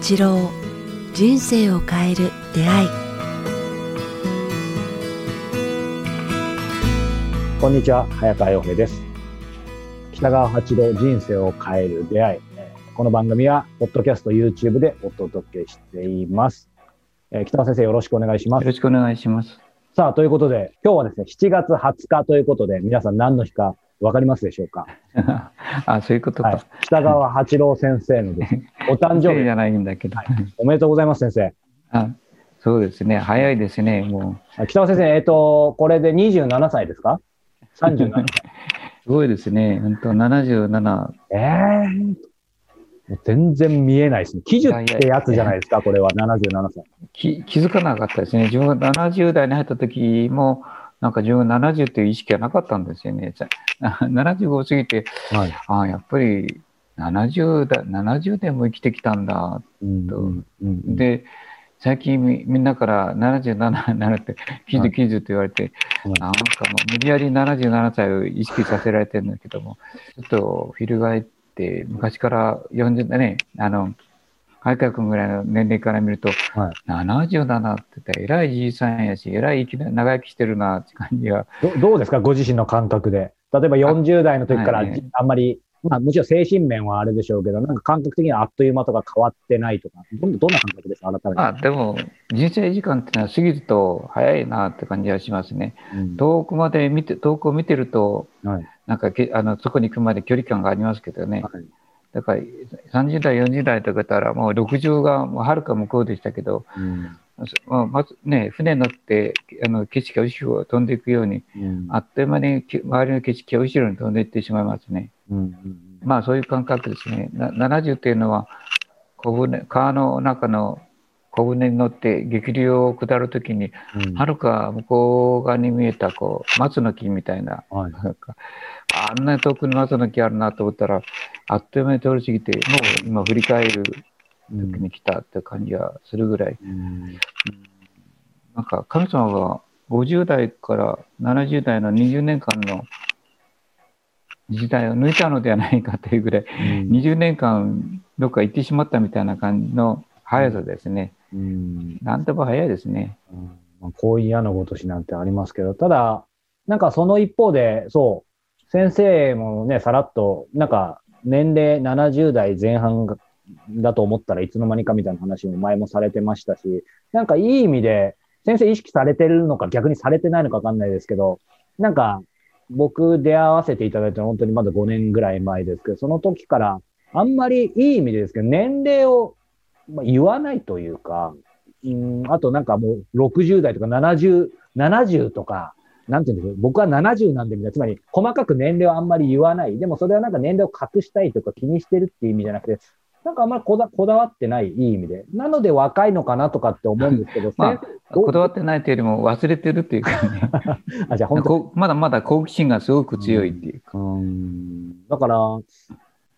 八郎人生を変える出会い。こんにちは早川洋平です。北川八郎人生を変える出会い。この番組はポッドキャスト YouTube でお届けしています。えー北川先生よろしくお願いします。よろしくお願いします。さあということで今日はですね7月20日ということで皆さん何の日かわかりますでしょうか？あ、そういうことか。はい、北川八郎先生のですね お誕生日じゃないんだけど。おめでとうございます先生あそうですね。早いですね。もあ北川先生えっ、とこれで27歳ですか？37歳う、すごいですね。本当77。ええもう全然見えないですね。記述ってやつじゃないですか、これは77歳。き気づかなかったですね。自分が70代に入った時も、なんか自分が70という意識はなかったんですよね。さ75過ぎて、はい。あやっぱり70代、70年も生きてきたんだ。うんうんうん、で、最近みみんなから77になるって、90、90って言われて、はいなんかもう無理やり77歳を意識させられてるんだけども、ちょっと翻って、昔から40代ね、あの、海川君ぐらいの年齢から見ると、はい。77って言ったら、偉いじいさんやし、偉い生きな長生きしてるなって感じが、どどうですか、ご自身の感覚で。例えば40代の時からあ,、はい。んまり、まあもちろん精神面はあれでしょうけど、なんか感覚的にはあっという間とか変わってないとか、どんどんな感覚ですか、改めて。あ、でも、人生時間ってのは過ぎると早いなって感じがしますね。うん。遠くまで見て、遠くを見てると、はい。なんかけあのそこに行くまで距離感がありますけどね、はい。だから30代、40代とかたら、もう60がもうはるか向こうでしたけど、うん。まあまずね、船に乗ってあの景色が後ろを飛んでいくように、うん。あっという間にき周りの景色が後ろに飛んでいってしまいますね。うんまあそういう感覚ですね。な70っていうのは小舟、川の中の小舟に乗って激流を下るときに、うん。はるか向こう側に見えたこう松の木みたいな。はい。あんなに遠くに松の木あるなと思ったら、あっという間に通り過ぎて、もう今振り返る時に来たって感じがするぐらい、うん。なんか神様は50代から70代の20年間の時代を抜いたのではないかというぐらい、20年間どっか行ってしまったみたいな感じの速さですね。うん。なんとも早いですね。うん。まあ、婚姻矢のごとしなんてありますけど、ただ、なんかその一方で、そう、先生もね、さらっと、なんか年齢70代前半がだと思ったらいつの間にかみたいな話も前もされてましたし、なんかいい意味で、先生意識されてるのか逆にされてないのかわかんないですけど、なんか僕出会わせていただいたのは本当にまだ5年ぐらい前ですけど、その時からあんまりいい意味でですけど、年齢をまあ言わないというか、うん、あとなんかもう60代とか70、70とか、なんていうんですか、僕は70なんでみたいな、つまり細かく年齢をあんまり言わない。でもそれはなんか年齢を隠したいとか気にしてるっていう意味じゃなくて、なんかあんまりこだこだわってない、いい意味で。なので若いのかなとかって思うんですけど、まあこだわってないというよりも忘れてるっていうかね。あ、じゃあ本当まだまだ好奇心がすごく強いっていうか。うんだから、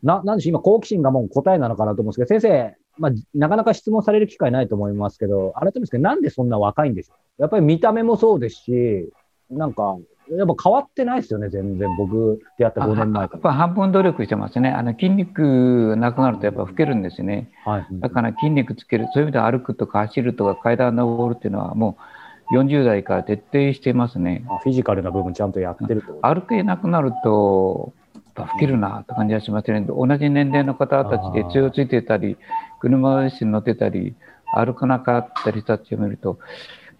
な、なんでしょう、今、好奇心がもう答えなのかなと思うんですけど、先生、まあ、なかなか質問される機会ないと思いますけど、改めてですけど、なんでそんな若いんでしょう？やっぱり見た目もそうですし、なんか、やっぱ変わってないですよね、全然。僕、出会った5年前かやっぱ半分努力してますね。あの筋肉なくなるとやっぱ老けるんですよね。ら。はい。だから筋肉つける、そういう意味では歩くとか走るとか階段登るっていうのはもう40代から徹底してますね。あフィジカルな部分ちゃんとやってると。歩けなくなると、やっぱ老けるなって感じがしますね。同じ年齢の方たちで杖をついてたり、車椅子に乗ってたり、歩かなかったり人たちを見ると、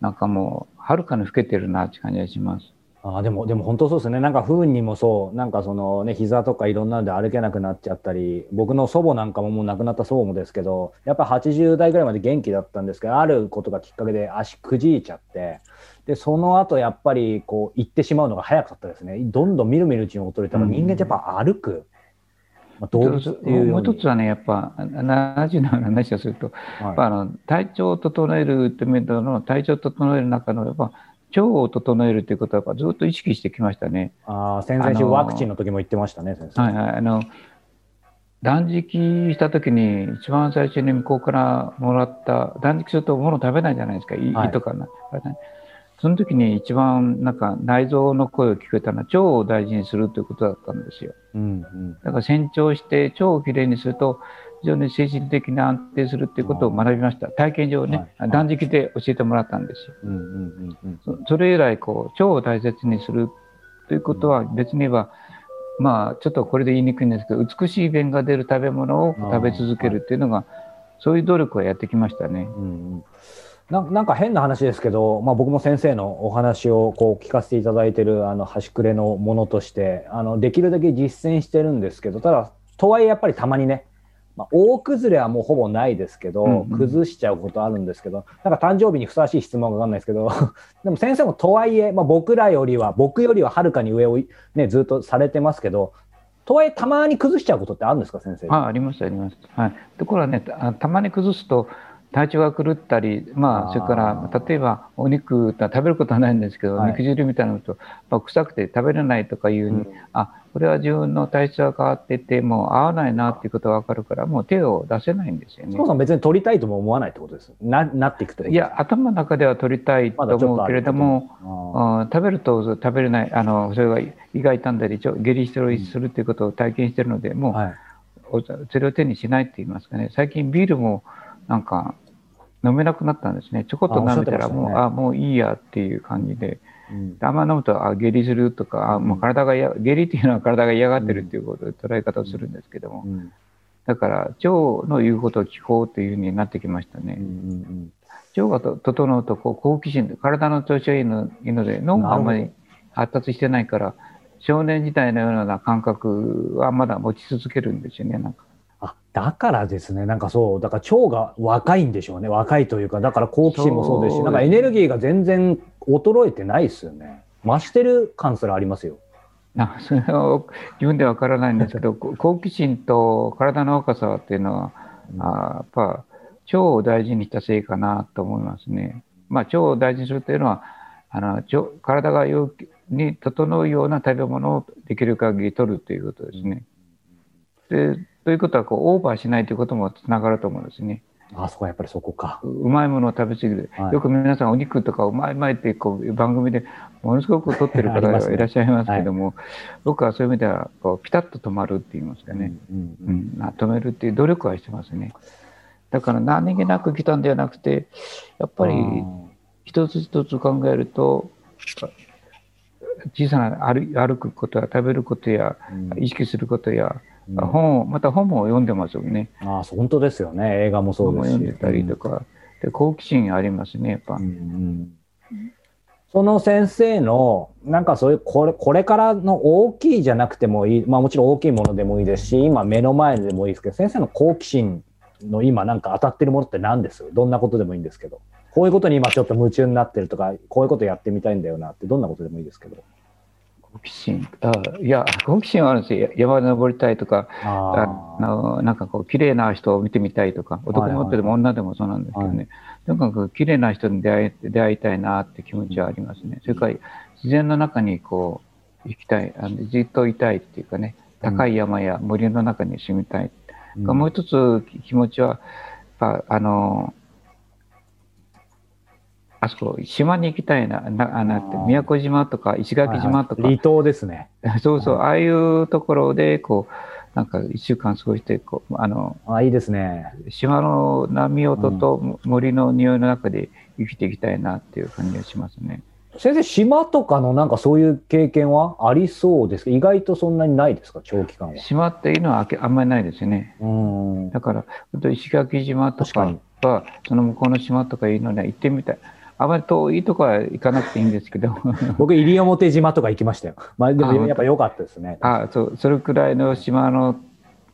なんかもう、はるかに老けてるなって感じがします。あでも、でも本当そうですね。なんか不運にもそう、なんかそのね、膝とかいろんなので歩けなくなっちゃったり、僕の祖母なんかももう亡くなった祖母もですけど、やっぱ80代ぐらいまで元気だったんですけど、あることがきっかけで足くじいちゃって、で、その後やっぱりこう行ってしまうのが早かったですね。どんどんみるみるうちに衰えたら、うん人間ってやっぱ歩く。まあ、動物っていうよもう一つはね、やっぱ70の話をすると、やっぱはあの体調を整えるという面での体調を整える中のやっぱ腸を整えるということはずっと意識してきましたね。い、あー先々週あのーワクチンの時も言ってましたね、先生。はいはい、あの断食した時に一番最初に向こうからもらった断食すると物食べないじゃないですか胃,、はいとかなその時に一番なんか内臓の声を聞こえたのは腸を大事にするということだったんですよ。うんうんだから洗腸して腸をきれいにすると非常に精神的に安定するっていうことを学びました。体験上ね、はい断食で教えてもらったんですよ。うんうんうんうんそそれ以来こう腸を大切にするということは別に言えばまあちょっとこれで言いにくいんですけど美しい便が出る食べ物を食べ続けるっていうのがそういう努力をやってきましたね。うんうんななんか変な話ですけど、まあ、僕も先生のお話をこう聞かせていただいてるあの端くれのものとしてあのできるだけ実践してるんですけどただとはいえやっぱりたまにね、まあ、大崩れはもうほぼないですけど、うんうん崩しちゃうことあるんですけどなんか誕生日にふさわしい質問がわかんないですけど でも先生もとはいえ、まあ、僕らよりは僕よりははるかに上を、ね、ずっとされてますけどとはいえたまに崩しちゃうことってあるんですか先生？あありますあります。はい。ところがねたたまに崩すと体調が狂ったり、まあそれから例えばお肉食べることはないんですけど、はい肉汁みたいなのと、まあ、臭くて食べれないとかいううんあこれは自分の体質が変わっててもう合わないなっていうことが分かるからもう手を出せないんですよね。そも。そも別に取りたいとも思わないってことです。ななっていくといや頭の中では取りたいと思うけれども、食べると食べれないあのそれが胃が痛んだり下痢したりするっていうことを体験してるのでもう、ーはい。おそれを手にしないって言いますかね。最近ビールもなんか飲めなくなったんですね。ちょこっと飲めたらもうあねあもういいやっていう感じで。うんあんま飲むとあ下痢するとかあもう体がや下痢っていうのは体が嫌がってるっていうことで捉え方をするんですけども、うん。だから腸の言うことを聞こうというふうになってきましたね。腸がと整うとこう好奇心で体の調子がいいのいいので脳があんまり発達してないから少年時代のような感覚はまだ持ち続けるんですよねなんか。あだからですね、なんかそう、だから腸が若いんでしょうね、若いというか、だから好奇心もそうですし、そうなんかエネルギーが全然衰えてないですよね。増してる感すらありますよ。なそれは自分ではわからないんですけどこ 好奇心と体の若さっていうのはあやっぱ腸を大事にしたせいかなと思いますね。まあ、腸を大事にするというのはあの腸体が陽気に整うような食べ物をできる限り取るということですね。でということはこうオーバーしないということもつながると思うんですね。あ、そこはやっぱりそこか。ううまいものを食べ過ぎる、はい。よく皆さんお肉とかうまいうまいってこう番組でものすごく取ってる方がいらっしゃいますけども、僕はそういう意味ではこうピタッと止まるって言いますかね、うんううん。んまあ止めるっていう努力はしてますね。だから何気なく来たんではなくてやっぱり一つ一つ考えると小さな歩歩くことや食べることやうん。意識することや、うん本をまた本も読んでますよねあそう本当ですよね。映画もそうですし。読んでたりとか、で好奇心ありますねやっぱ。うんうんその先生の、なんかそういう、これ、これからの大きいじゃなくてもいい、まあもちろん大きいものでもいいですし、今目の前でもいいですけど、先生の好奇心の今なんか当たってるものって何です？どんなことでもいいんですけど。こういうことに今ちょっと夢中になってるとか、こういうことやってみたいんだよなって、どんなことでもいいですけど。好奇心あいや好奇心はあるんですよ。山登りたいとかああのなんかこう綺麗な人を見てみたいとか男の人でも女でもそうなんですけどね、とにかく綺麗な人に出会い出会いたいなって気持ちはありますね。それから自然の中にこう行きたいあのじっといたいっていうかね高い山や森の中に住みたい、うん。もう一つ気持ちはあのあそこ島に行きたいななあなって宮古島とか石垣島とか、はいはい離島ですね。そうそう、ああいうところで、こう、なんか一週間過ごして、こう、あの、あいいですね。島の波音と森の匂いの中で生きていきたいなっていう感じがしますね。先生、島とかのなんかそういう経験はありそうですか？意外とそんなにないですか？長期間は。島っていうのはあけあんまりないですよね。うん。だから、本当石垣島とかは、その向こうの島とかいうのには行ってみたい。あまり遠いとこは行かなくていいんですけど、僕、西表島とか行きましたよ。まあ、でもあやっぱ良かったですね。あそう、それくらいの島の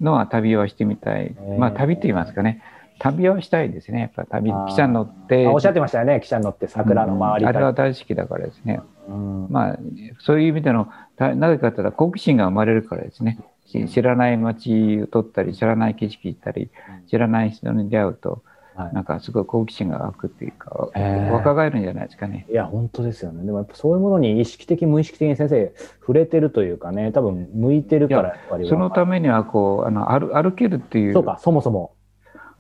のは旅はしてみたい。えーまあ、旅って言いますかね。旅はしたいですね。やっぱ旅、汽車乗って。あおっしゃってましたよね、汽車に乗って桜の周りうんあれはた大好きだからですね。うんまあ、そういう意味での、たなぜかというと好奇心が生まれるからですね。し知らない街を撮ったり、知らない景色行ったり、知らない人に出会うと、はいなんかすごい好奇心が湧くっていうか、えー若返るんじゃないですかね。いや、本当ですよね。でもやっぱそういうものに意識的、無意識的に先生、触れてるというかね、多分向いてるから、やっぱり。そのためには、こう、あの歩歩けるっていうそうか、そもそも。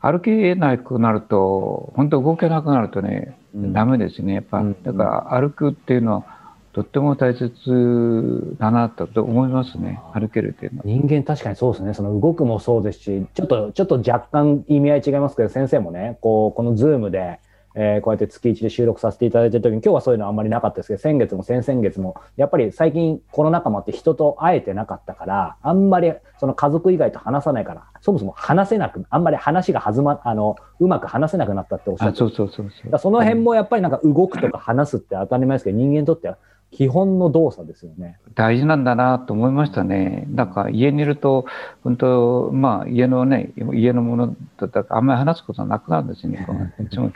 歩けなくなると、本当動けなくなるとね、うんダメですね。やっぱ、うんだから歩くっていうのはとっても大切だなと思いますね。歩けるっていうのは。人間確かにそうですね。その動くもそうですし、ちょっと、ちょっと若干意味合い違いますけど、先生もね、こう、このズームで、えーこうやって月1で収録させていただいてる時に、今日はそういうのあんまりなかったですけど、先月も先々月も、やっぱり最近コロナ禍もあって人と会えてなかったから、あんまりその家族以外と話さないから、そもそも話せなく、あんまり話が弾ま、あの、うまく話せなくなったっておっしゃっあ、てそうそうそうそうだからその辺もやっぱりなんか動くとか話すって当たり前ですけど、人間にとっては基本の動作ですよね。大事なんだなと思いましたね。なんか家にいると、本当、まあ家のね、家のものだったらあんまり話すことなくなるんですよね。いつも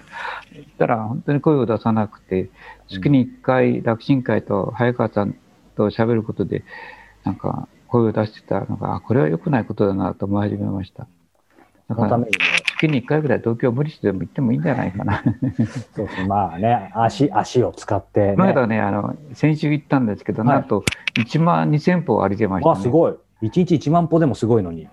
たら本当に声を出さなくて、月に1回楽神会と早川さんと喋ることで、なんか声を出してたのが、あこれは良くないことだなと思い始めました。だからそのためにも、月に1回ぐらい東京無理してでも行ってもいいんじゃないかな。そうまあね、足、足を使って、ね。この間ね、あの、先週行ったんですけど、はいなんと1万2000歩歩いてました、ね。わ、すごい。1日1万歩でもすごいのに。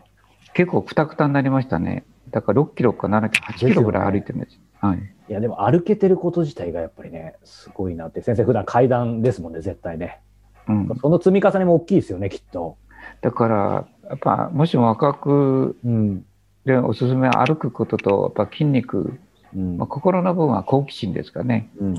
結構くたくたになりましたね。だから6キロか7キロ、8キロぐらい歩いてるんです。はい。いや、でも歩けてること自体がやっぱりね、すごいなって。先生、普段階段ですもんね、絶対ね。うん。その積み重ねも大きいですよね、きっと。だから、やっぱ、もしも若くうん。でおすすめは歩くことと、やっぱ筋肉、うんまあ、心の部分は好奇心ですかね。うん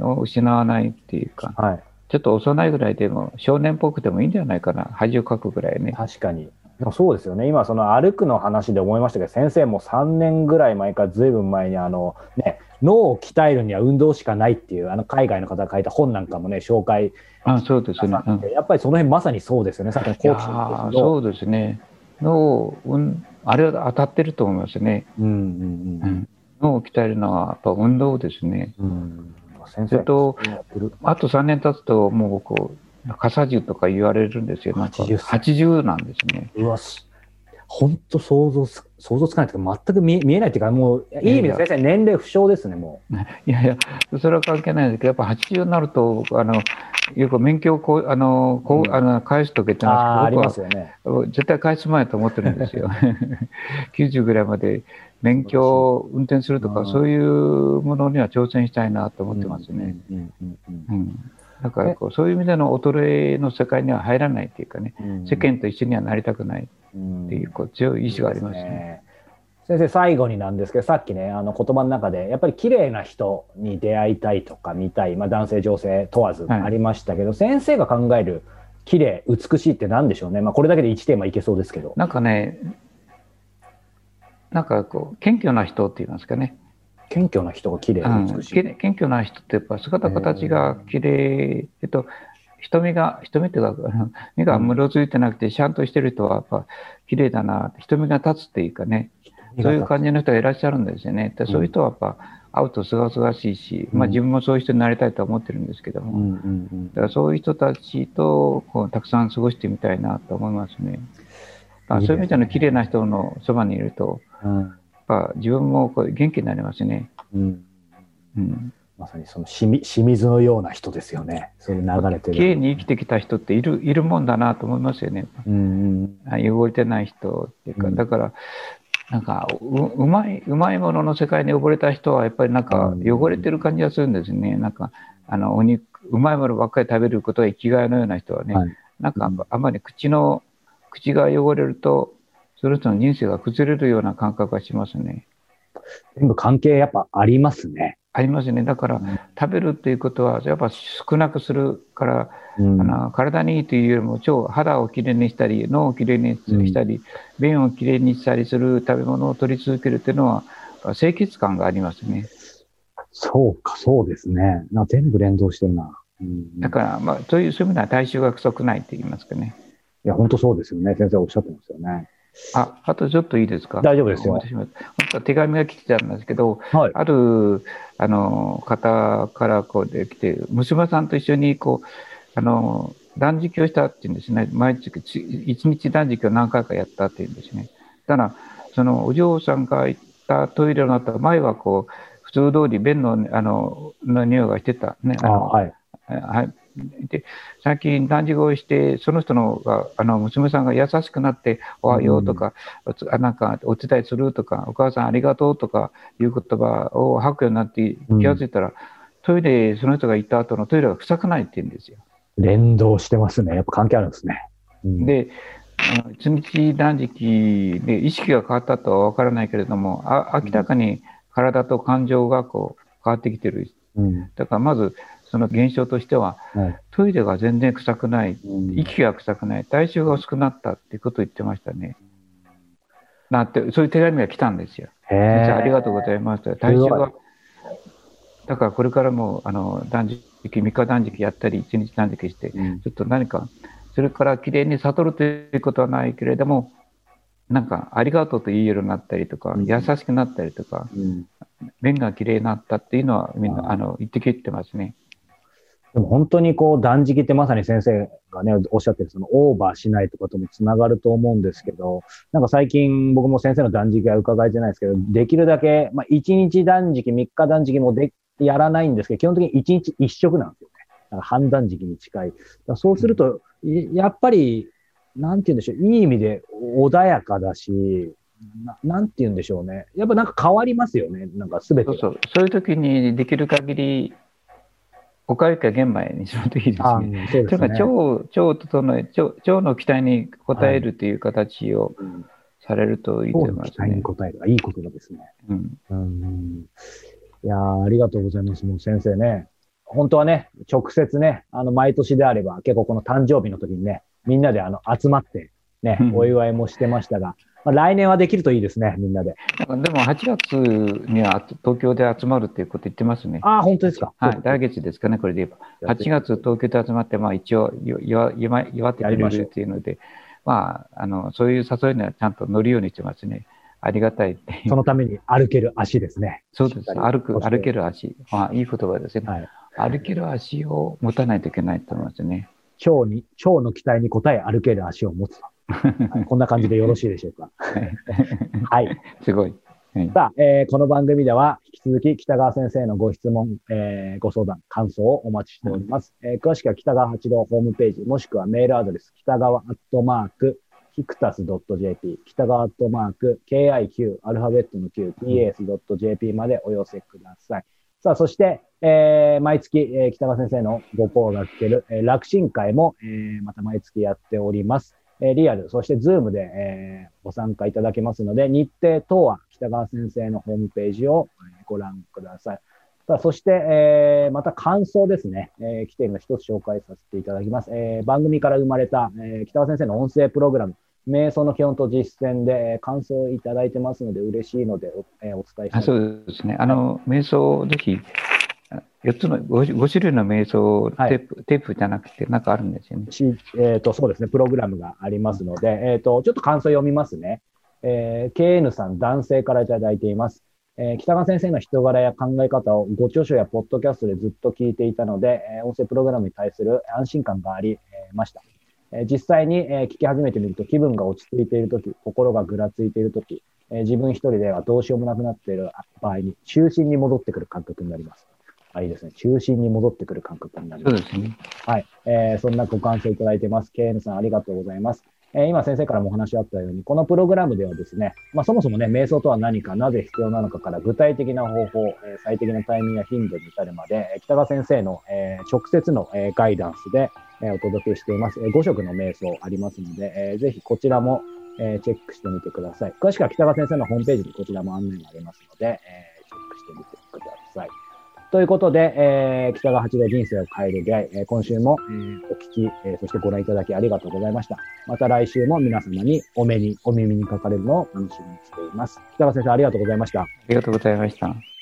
うん。を失わないっていうか、はい。ちょっと幼いぐらいでも、少年っぽくてもいいんじゃないかな。恥をかくぐらいね。確かに。そうですよね。今、その歩くの話で思いましたけど、先生も3年ぐらい前からずいぶん前に、あの、ね、脳を鍛えるには運動しかないっていう、あの、海外の方が書いた本なんかもね、紹介あ、そうですね。うんやっぱりその辺まさにそうですよね。さっきの好奇心。そうですね。脳、うん、あれは当たってると思いますね。うんうんうん脳を鍛えるのはやっぱ運動ですね。うん。うん。先生と。あと3年経つと、もうこう、傘樹とか言われるんですよ。なんか80歳80なんですね。うわ、す本当想像す、想像つかないというか、全く見え見えないっていうか、もう、いい意味で先生、年齢不詳ですね、も いやいや、それは関係ないんですけど、やっぱ80になると、あの、よく免許をこう、あの、こう、あの、返すときってう。ああー、あり僕はますよね。絶対返す前と思ってるんですよ。90ぐらいまで免許を運転するとか、うんそういうものには挑戦したいなと思ってますね。うんうんうんうん。だからこう、そういう意味での衰えの世界には入らないっていうかね、うん世間と一緒にはなりたくないっっていうこう強い意志がありますね。先生、最後になんですけど、さっきね、あの言葉の中で、やっぱり綺麗な人に出会いたいとか見たい、まあ、男性、女性問わずはいありましたけど、先生が考える綺麗、美しいって何でしょうね。まあ、これだけで1テーマいけそうですけど。なんかね、なんかこう、謙虚な人って言いますかね。謙虚な人が綺麗、うん。謙虚な人ってやっぱ姿形が綺麗、えっと、瞳が、瞳っていうか、目がむろついてなくて、ちゃんとしてる人はやっぱ綺麗だな、瞳が立つっていうかね、そういう感じの人がいらっしゃるんですよね。でそういう人はやっぱ会うとすがすがしいし、まあうん自分もそういう人になりたいとは思ってるんですけども、うんうんうんだからそういう人たちとこうたくさん過ごしてみたいなと思いますね。だからそういう意味での綺麗な人のそばにいると、うんぱ自分もこう元気になりますね。うんうん。まさにその清み清水のような人ですよね。そういう流れてる。綺麗に生きてきた人っているいるもんだなと思いますよね。うん汚れてない人っていうか、うんだから、なんかう、うまい、うまいものの世界に溺れた人は、やっぱりなんかうん汚れてる感じがするんですね。なんか、あの、お肉、うまいものばっかり食べることが生きがいのような人はね、はいなんか、あまり口の、口が汚れると、その人の人生が崩れるような感覚がしますね。全部関係やっぱありますね。ありますね。だから、食べるっていうことは、やっぱ少なくするから、うんあの体にいいというよりも腸肌をきれいにしたり脳をきれいにしたり、便をきれいにしたりする食べ物を取り続けるっていうのは清潔感がありますねそうか、そうですね。な全部連動してるな。うんだから、まあ、そういうそういう意味では体臭が不足ないって言いますかねいや、本当そうですよね。先生おっしゃってますよね。ああとちょっといいですか？大丈夫ですよ。私も本当は手紙が来てたんですけどはい。あるあの方からこうで来て娘さんと一緒にこうあの断食をしたっていうんですね。毎日ち一日断食を何回かやったっていうんですね。ただそのお嬢さんが行ったトイレの後前はこう普通通り便のあのの匂いがしてたね。あはい。はい、で、最近断食をして、その人のがあの娘さんが優しくなって、おはようとか、うん、なんかお伝えするとか、お母さんありがとうとかいう言葉を吐くようになって気がついたら、うん、トイレ、その人が行った後のトイレが臭くないって言うんですよ。連動してますね。やっぱ関係あるんですね。うん、で、一日断食で意識が変わったとは分からないけれども、あ明らかに体と感情がこう変わってきてる。うん、だからまず、その現象としては、はい、トイレが全然臭くない、うん、息が臭くない、体臭が薄くなったっていうことを言ってましたね。なって、そういう手紙が来たんですよ。ありがとうございます。体臭が、だからこれからもあの断食、3日断食やったり、1日断食して、うん、ちょっと何か、それからきれいに悟るということはないけれども、なんか、ありがとうと言えるようになったりとか、うん、優しくなったりとか、うん、面がきれいになったっていうのは、みんな、あの、言ってきてますね。でも本当にこう断食ってまさに先生がね、おっしゃってるそのオーバーしないとかともつながると思うんですけど、なんか最近僕も先生の断食は伺えてないですけど、できるだけ、まあ1日断食、3日断食もでやらないんですけど、基本的に1日1食なんですよね。だから判断時期に近い。そうすると、やっぱり、なんて言うんでしょう、いい意味で穏やかだし、ななんて言うんでしょうね。やっぱなんか変わりますよね。なんかすべて。そうそう。そういう時にできる限り、おかゆか玄米にしろといいですね。すね。腸を、腸を整え、腸腸の期待に応えるという形をされるといいと思いますね。期待に応える。いいことですね。うん。うんいやありがとうございます。もう先生ね。本当はね、直接ね、あの、毎年であれば、結構この誕生日の時にね、みんなであの、集まって、ね、お祝いもしてましたが、まあ、来年はできるといいですね、みんなで。でも8月には東京で集まるっていうこと言ってますね。ああ、本当ですか。はい、来月ですかね、これで言えば。8月東京で集まって、まあ一応祝祝ってくれるっていうので、まあ、あの、そういう誘いにはちゃんと乗るようにしてますね。ありがたいそのために歩ける足ですね。そうです。歩く、歩ける足。あいい言葉ですね。はい、歩ける足を持たないといけないと思いますね。腸に、腸の期待に応え歩ける足を持つと。こんな感じでよろしいでしょうか？はい。すごい。はい、さあ、えー、この番組では引き続き北川先生のご質問、えー、ご相談、感想をお待ちしております。うん、えー、詳しくは北川八郎ホームページ、もしくはメールアドレス、北川アットマーク、ヒクタス .jp、北川アットマーク、KIQ、アルファベットの Q、TAS.jp までお寄せください。さあ、そして、えー、毎月、えー、北川先生のご講が聞ける、えー、楽神会も、えー、また毎月やっております。えー、リアル、そしてズームで、えー、ご参加いただけますので、日程等は北川先生のホームページを、ご覧ください。さあそして、えー、また感想ですね、えー、来ているの一つ紹介させていただきます。えー、番組から生まれた、えー、北川先生の音声プログラム、瞑想の基本と実践で、えー、感想をいただいてますので、嬉しいのでお,、えー、お伝えします。そうですね。あの、瞑想を、ぜひ、4つの 5, 5種類の瞑想テープ、はい、テープじゃなくて、なんかあるんですよね。えーと、そうですね、プログラムがありますので、えーと、ちょっと感想読みますね。えー、KN さん、男性からいただいています。えー、北川先生の人柄や考え方をご著書やポッドキャストでずっと聞いていたので、えー、音声プログラムに対する安心感があり、えー、ました。えー、実際に、えー、聞き始めてみると気分が落ち着いているとき、心がぐらついているとき、えー、自分一人ではどうしようもなくなっている場合に中心に戻ってくる感覚になります。あ、いいですね。中心に戻ってくる感覚になります。そうですね。はい。えー、そんなご感想いただいてます。KN さん、ありがとうございます。えー、今先生からもお話あったように、このプログラムではですね、まあ、そもそもね、瞑想とは何か、なぜ必要なのかから具体的な方法、えー、最適なタイミングや頻度に至るまで、北川先生の、えー、直接の、えー、ガイダンスで、えー、お届けしています。えー、5色の瞑想ありますので、えー、ぜひこちらも、えー、チェックしてみてください。詳しくは北川先生のホームページにこちらも案内がありますので、えー、チェックしてみてください。ということで、えー、北川八郎人生を変える出会い、えー、今週も、えー、お聞き、えー、そしてご覧いただきありがとうございました。また来週も皆様にお目に、お耳にかかれるのを楽しみにしています。北川先生、ありがとうございました。ありがとうございました。